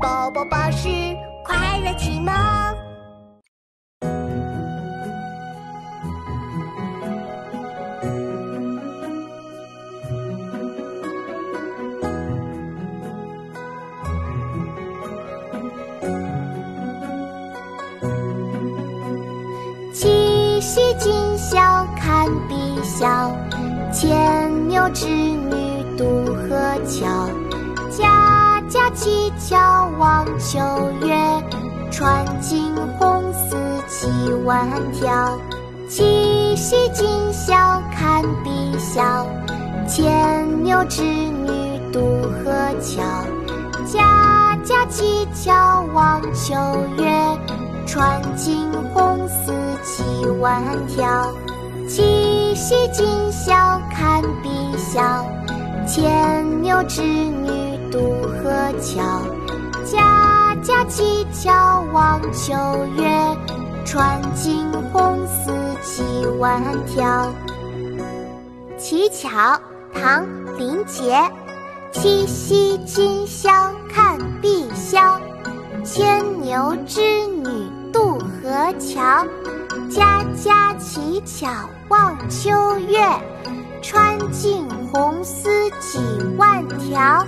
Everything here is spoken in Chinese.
宝宝巴士快乐启蒙。七夕今宵看碧霄，牵牛织女渡河桥。七巧望秋月，穿尽红丝几万条。七夕今宵看碧霄，牵牛织女渡河桥。家家乞巧望秋月，穿尽红丝几万条。七夕今宵看碧霄，牵牛织女。河桥，家家乞巧望秋月，穿尽红丝几万条。乞巧，唐·林杰。七夕今宵看碧霄，牵牛织女渡河桥。家家乞巧望秋月，穿尽红丝几万条。